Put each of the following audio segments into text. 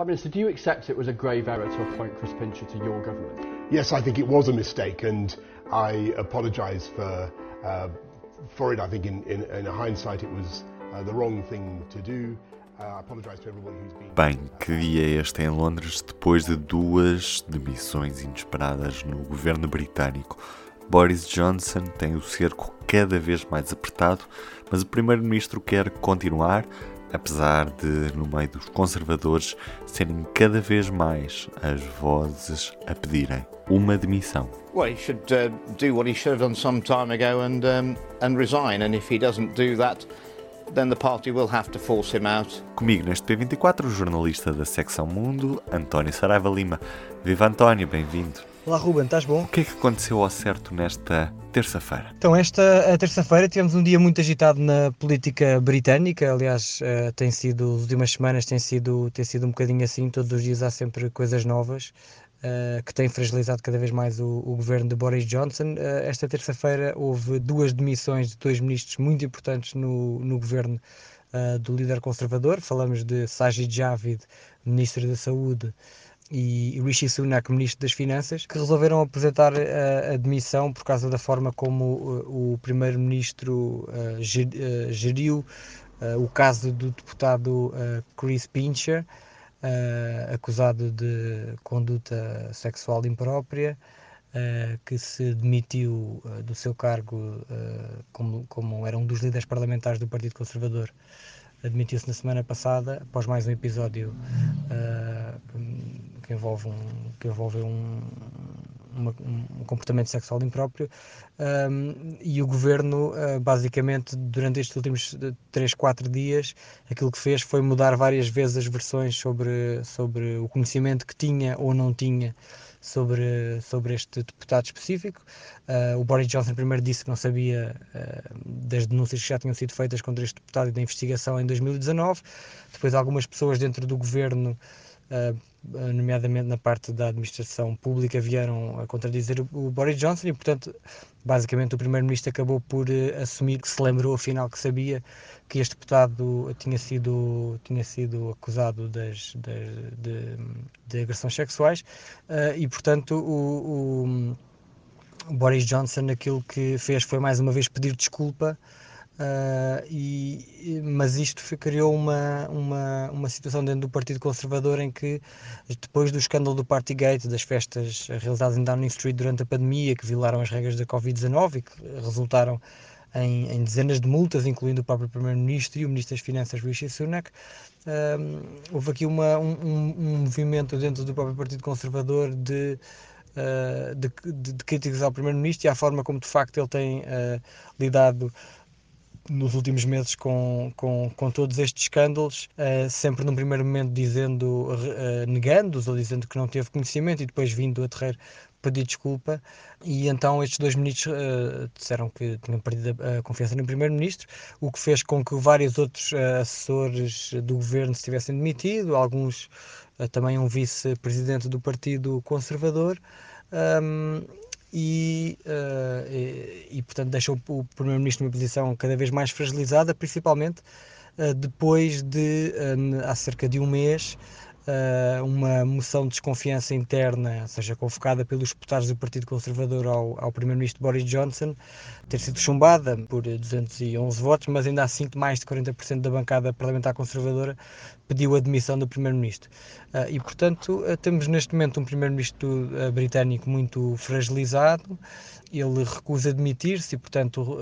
Prime Minister, do you accept it was a grave error to appoint Chris Pincher to your government? Yes, I think it was a mistake, and I apologise for uh, for it. I think in, in, in hindsight it was uh, the wrong thing to do. Uh, Bem, que dia é este em Londres depois de duas demissões inesperadas no governo britânico? Boris Johnson tem o cerco cada vez mais apertado, mas o primeiro-ministro quer continuar apesar de, no meio dos conservadores, serem cada vez mais as vozes a pedirem uma demissão. Well, he should uh, do what he should have done some time ago and um, and resign. And if he doesn't do that, then the party will have to force him out. Comigo neste P24, o jornalista da secção Mundo, António Saraiva Lima. Viva António, bem-vindo. Olá Ruben, estás bom? O que é que aconteceu ao certo nesta terça-feira? Então, esta terça-feira tivemos um dia muito agitado na política britânica, aliás, uh, tem sido, as últimas semanas tem sido, tem sido um bocadinho assim, todos os dias há sempre coisas novas. Uh, que têm fragilizado cada vez mais o, o governo de Boris Johnson. Uh, esta terça-feira houve duas demissões de dois ministros muito importantes no, no governo do líder conservador. Falamos de Sajid Javid, ministro da Saúde, e Rishi Sunak, Ministro das Finanças, que resolveram apresentar a, a demissão por causa da forma como o, o Primeiro-Ministro uh, geriu uh, o caso do deputado uh, Chris Pincher, acusado de conduta sexual imprópria, que se demitiu do seu cargo como, como era um dos líderes parlamentares do Partido Conservador admitiu-se na semana passada, após mais um episódio uh, que envolve um, que envolve um, uma, um comportamento sexual impróprio um, e o governo uh, basicamente durante estes últimos 3, 4 dias aquilo que fez foi mudar várias vezes as versões sobre, sobre o conhecimento que tinha ou não tinha sobre, sobre este deputado específico. Uh, o Boris Johnson primeiro disse que não sabia uh, das denúncias que já tinham sido feitas contra este deputado e da investigação em 2019. Depois algumas pessoas dentro do governo nomeadamente na parte da administração pública, vieram a contradizer o Boris Johnson e, portanto, basicamente o Primeiro-Ministro acabou por uh, assumir que se lembrou, afinal, que sabia que este deputado tinha sido, tinha sido acusado das, das de, de, agressões sexuais. Uh, e, portanto, o, o Boris Johnson aquilo que fez foi mais uma vez pedir desculpa Uh, e, mas isto criou uma, uma, uma situação dentro do Partido Conservador em que, depois do escândalo do Partygate, das festas realizadas em Downing Street durante a pandemia, que violaram as regras da Covid-19 e que resultaram em, em, dezenas de multas, incluindo o próprio Primeiro-Ministro e o Ministro das Finanças, Rishi Sunak, uh, houve aqui uma, um, um, movimento dentro do próprio Partido Conservador de. Uh, de, de, de críticas ao Primeiro-Ministro e à forma como de facto ele tem lidado nos últimos meses com, com, com todos estes escândalos, uh, sempre num primeiro momento dizendo, uh, negando-os ou dizendo que não teve conhecimento e depois vindo a terrer pedir desculpa e então estes dois ministros uh, disseram que tinham perdido a, a confiança no primeiro-ministro, o que fez com que vários outros uh, assessores do governo se tivessem demitido, alguns uh, também um vice-presidente do Partido Conservador. Um, e, uh, e, e, portanto deixou o primeiro-ministro numa posição cada vez mais fragilizada, principalmente uh, depois de um, há cerca de um mês uh, uma moção de desconfiança interna, ou seja, convocada pelos deputados do Partido Conservador ao, ao primeiro-ministro Boris Johnson, ter sido chumbada por 211 votos, mas ainda assim mais de 40% da bancada parlamentar conservadora pediu a demissão do primeiro-ministro. Uh, e, portanto, uh, temos neste momento um primeiro-ministro britânico muito fragilizado, ele recusa demitir-se e, portanto,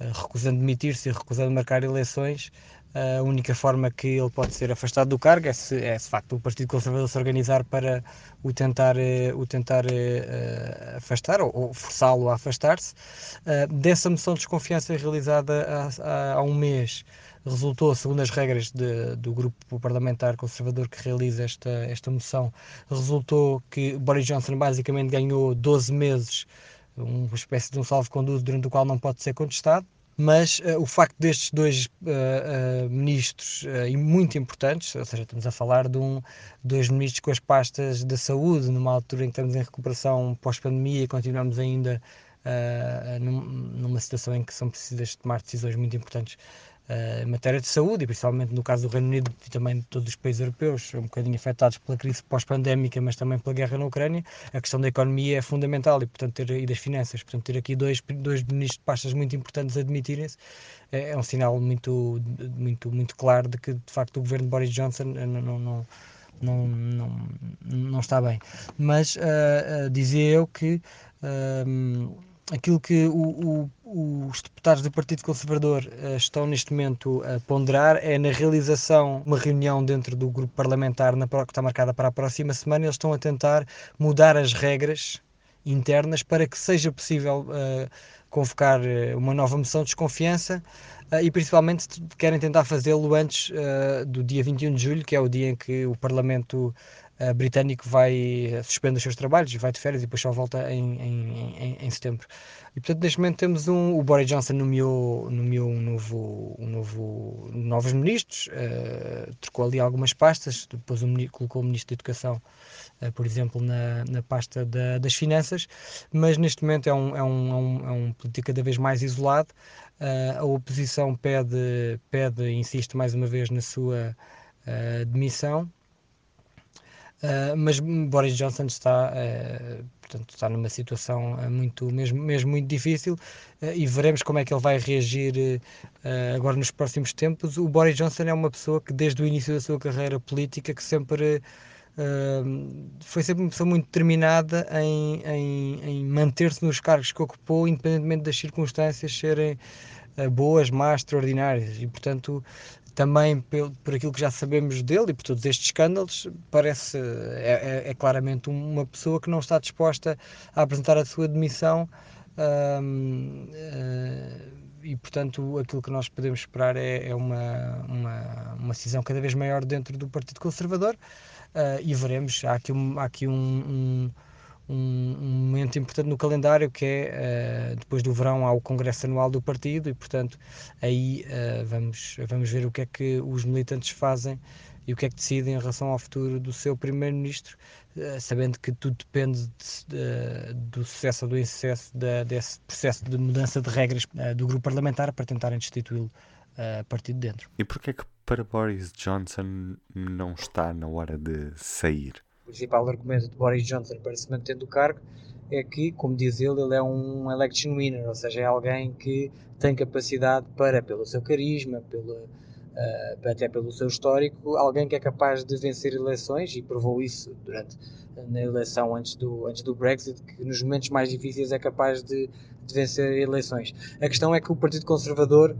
recusando demitir-se e recusando marcar eleições, a única forma que ele pode ser afastado do cargo é se, é de facto o Partido Conservador se organizar para o tentar, eh, o tentar uh, afastar ou, ou forçá-lo a afastar-se. Uh, dessa moção de desconfiança realizada há, há um mês, resultou, segundo as regras de, do grupo parlamentar conservador que realiza esta, esta moção, resultou que Boris Johnson basicamente ganhou 12 meses, uma espécie de um salvo-conduto durante o qual não pode ser contestado mas uh, o facto destes dois uh, uh, ministros e muito importantes, ou seja, estamos a falar de um, dois ministros com as pastas da saúde, numa altura em que estamos em recuperação pós-pandemia e continuamos ainda num, numa situação em que são precisas tomar decisões muito importantes em matéria de saúde, e principalmente no caso do Reino Unido e também de todos os países europeus, um bocadinho afetados pela crise pós-pandémica, mas também pela guerra na Ucrânia, a questão da economia é fundamental e, portanto, ter, e das finanças. Portanto, ter aqui dois, dois ministros de pastas muito importantes admitirem-se é, é, um sinal muito, muito, muito claro de que, de facto, o governo de Boris Johnson não, não, não não, não, não está bem. Mas uh, uh, dizia eu que uh, aquilo que o, o, os deputados do Partido Conservador estão neste momento a ponderar é na realização uma reunião dentro do grupo parlamentar na, que está marcada para a próxima semana. Eles estão a tentar mudar as regras internas para que seja possível convocar uma nova moção de desconfiança uh, e principalmente querem tentar fazê-lo antes uh, do dia 21 de julho, que é o dia em que o Parlamento uh, britânico vai suspender os seus trabalhos, vai de férias e depois só volta em, em, em, em, setembro. E portanto, neste momento temos um. O Boris Johnson nomeou, nomeou um novo, um novo, novos ministros, trocou ali algumas pastas, depois o, colocou o ministro da Educação por exemplo, na, na pasta da, das finanças, mas neste momento é um, é, um, é, um, é um político cada vez mais isolado, Uh, a oposição pede, pede, insiste mais uma vez na sua uh, demissão, uh, mas Boris Johnson está, portanto, está numa situação muito, mesmo, mesmo muito difícil e veremos como é que ele vai reagir agora nos próximos tempos. O Boris Johnson é uma pessoa que desde o início da sua carreira política que sempre Uh, foi sempre uma pessoa muito determinada em, em, em manter-se nos cargos que ocupou, independentemente das circunstâncias serem uh, boas, más, extraordinárias. E, portanto, também por, por aquilo que já sabemos dele e por todos estes escândalos, parece, é, é, é claramente uma pessoa que não está disposta a apresentar a sua demissão. Uh, e portanto aquilo que nós podemos esperar é, é uma, uma, uma cisão cada vez maior dentro do Partido Conservador uh, e veremos. Há aqui, um, há aqui um, um, um, momento importante no calendário que é uh, depois do verão há o Congresso Anual do Partido e, portanto, aí uh, vamos, vamos ver o que é que os militantes fazem e o que é que decidem em relação ao futuro do seu Primeiro-Ministro, sabendo que tudo depende de, de, do sucesso ou do insucesso de, desse processo de mudança de regras do grupo parlamentar para tentarem destituí-lo a partir de dentro. E porquê é que para Boris Johnson não está na hora de sair? Principal argumento de Boris Johnson para se manter do cargo é que, como diz ele, ele é um election winner, ou seja, é alguém que tem capacidade para, pelo seu carisma, pela, uh, até pelo seu histórico, alguém que é capaz de vencer eleições e provou isso durante na eleição antes do, antes do Brexit, que nos momentos mais difíceis é capaz de, de vencer eleições. A questão é que o Partido Conservador,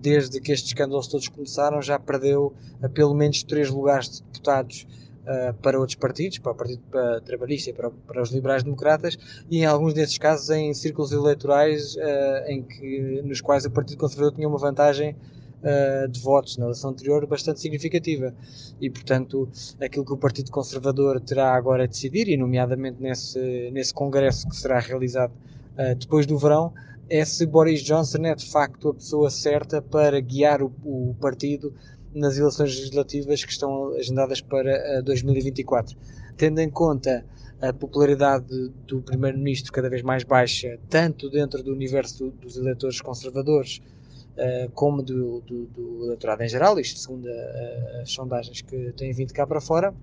desde que estes escândalos todos começaram, já perdeu pelo menos três lugares de deputados Uh, para outros partidos, para o Partido Trabalhista e para, para, os Liberais Democratas, e em alguns desses casos em círculos eleitorais uh, em que, nos quais o Partido Conservador tinha uma vantagem de votos na eleição anterior bastante significativa. E, portanto, aquilo que o Partido Conservador terá agora a decidir, e nomeadamente nesse, nesse congresso que será realizado uh, depois do verão, é se Boris Johnson é de facto a pessoa certa para guiar o, o partido nas eleições legislativas que estão agendadas para uh, eh, 2024. Tendo em conta a popularidade do Primeiro-Ministro cada vez mais baixa, tanto dentro do universo dos eleitores conservadores, uh, como do, do, do, eleitorado em geral, isto segundo a, as sondagens que têm vindo cá para fora.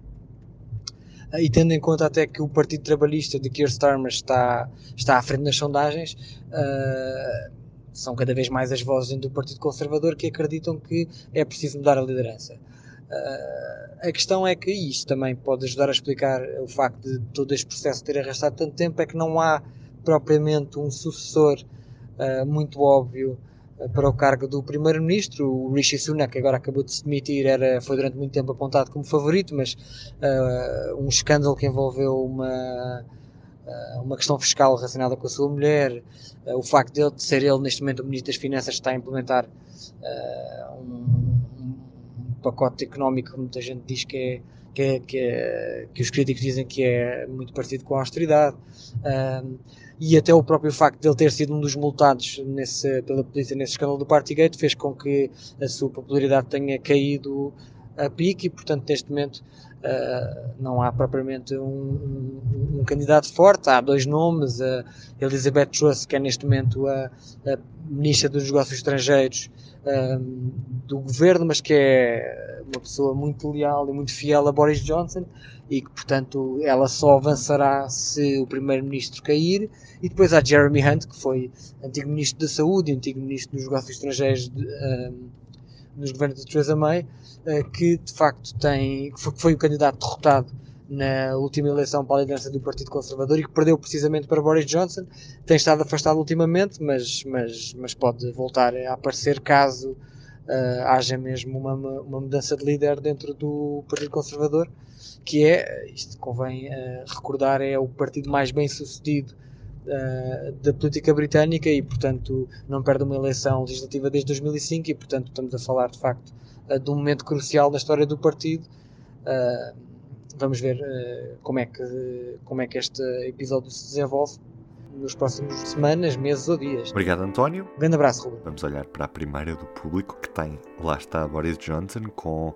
E tendo em conta até que o Partido Trabalhista de Keir Starmer está, está à frente nas sondagens, uh, são cada vez mais as vozes do Partido Conservador que acreditam que é preciso mudar a liderança. Uh, a questão é que isto também pode ajudar a explicar o facto de todo este processo ter arrastado tanto tempo, é que não há propriamente um sucessor uh, muito óbvio para o cargo do primeiro-ministro. O Rishi Sunak, que agora acabou de se demitir, era, foi durante muito tempo apontado como favorito, mas uh, um escândalo que envolveu uma, uma questão fiscal relacionada com a sua mulher, uh, o facto de, ele, de ser ele neste momento o Ministro das Finanças está a implementar um, um, pacote económico que muita gente diz que é que, é, que, é, que, os críticos dizem que é muito parecido com a austeridade. E até o próprio facto de ele ter sido um dos multados nesse, pela polícia nesse escândalo do Partygate fez com que a sua popularidade tenha caído a pique e, portanto, neste momento uh, não há propriamente um, um, um, candidato forte. Há dois nomes: a Elizabeth Truss, que é neste momento a, a Ministra dos Negócios Estrangeiros um, do governo, mas que é uma pessoa muito leal e muito fiel a Boris Johnson e que, portanto, ela só avançará se o primeiro-ministro cair. E depois há Jeremy Hunt, que foi antigo ministro da Saúde e antigo ministro dos Negócios Estrangeiros de, um, nos governos de Theresa May, uh, que de facto tem, que foi o candidato derrotado na última eleição para a liderança do Partido Conservador e que perdeu precisamente para Boris Johnson. Tem estado afastado ultimamente, mas, mas, mas pode voltar a aparecer caso uh, haja mesmo uma, uma mudança de líder dentro do Partido Conservador, que é, isto convém uh, recordar, é o partido mais bem sucedido uh, da política britânica e, portanto, não perde uma eleição legislativa desde 2005 e, portanto, estamos a falar de facto de um momento crucial na história do partido. vamos ver como, é que, como é que este episódio se desenvolve nos próximos semanas, meses ou dias. Obrigado, António. Um grande abraço, Ruben. Vamos olhar para a primeira do público que tem, lá está, Boris Johnson com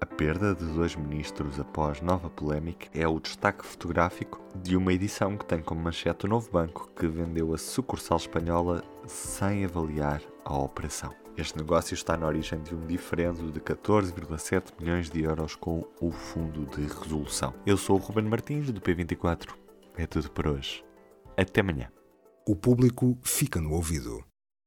a perda de dois ministros após nova polémica é o destaque fotográfico de uma edição que tem como manchete o novo banco que vendeu a sucursal espanhola sem avaliar a operação. Este negócio está na origem de um diferendo de 14,7 milhões de euros com o Fundo de Resolução. Eu sou o Ruben Martins, do P24. É tudo por hoje. Até amanhã. O público fica no ouvido.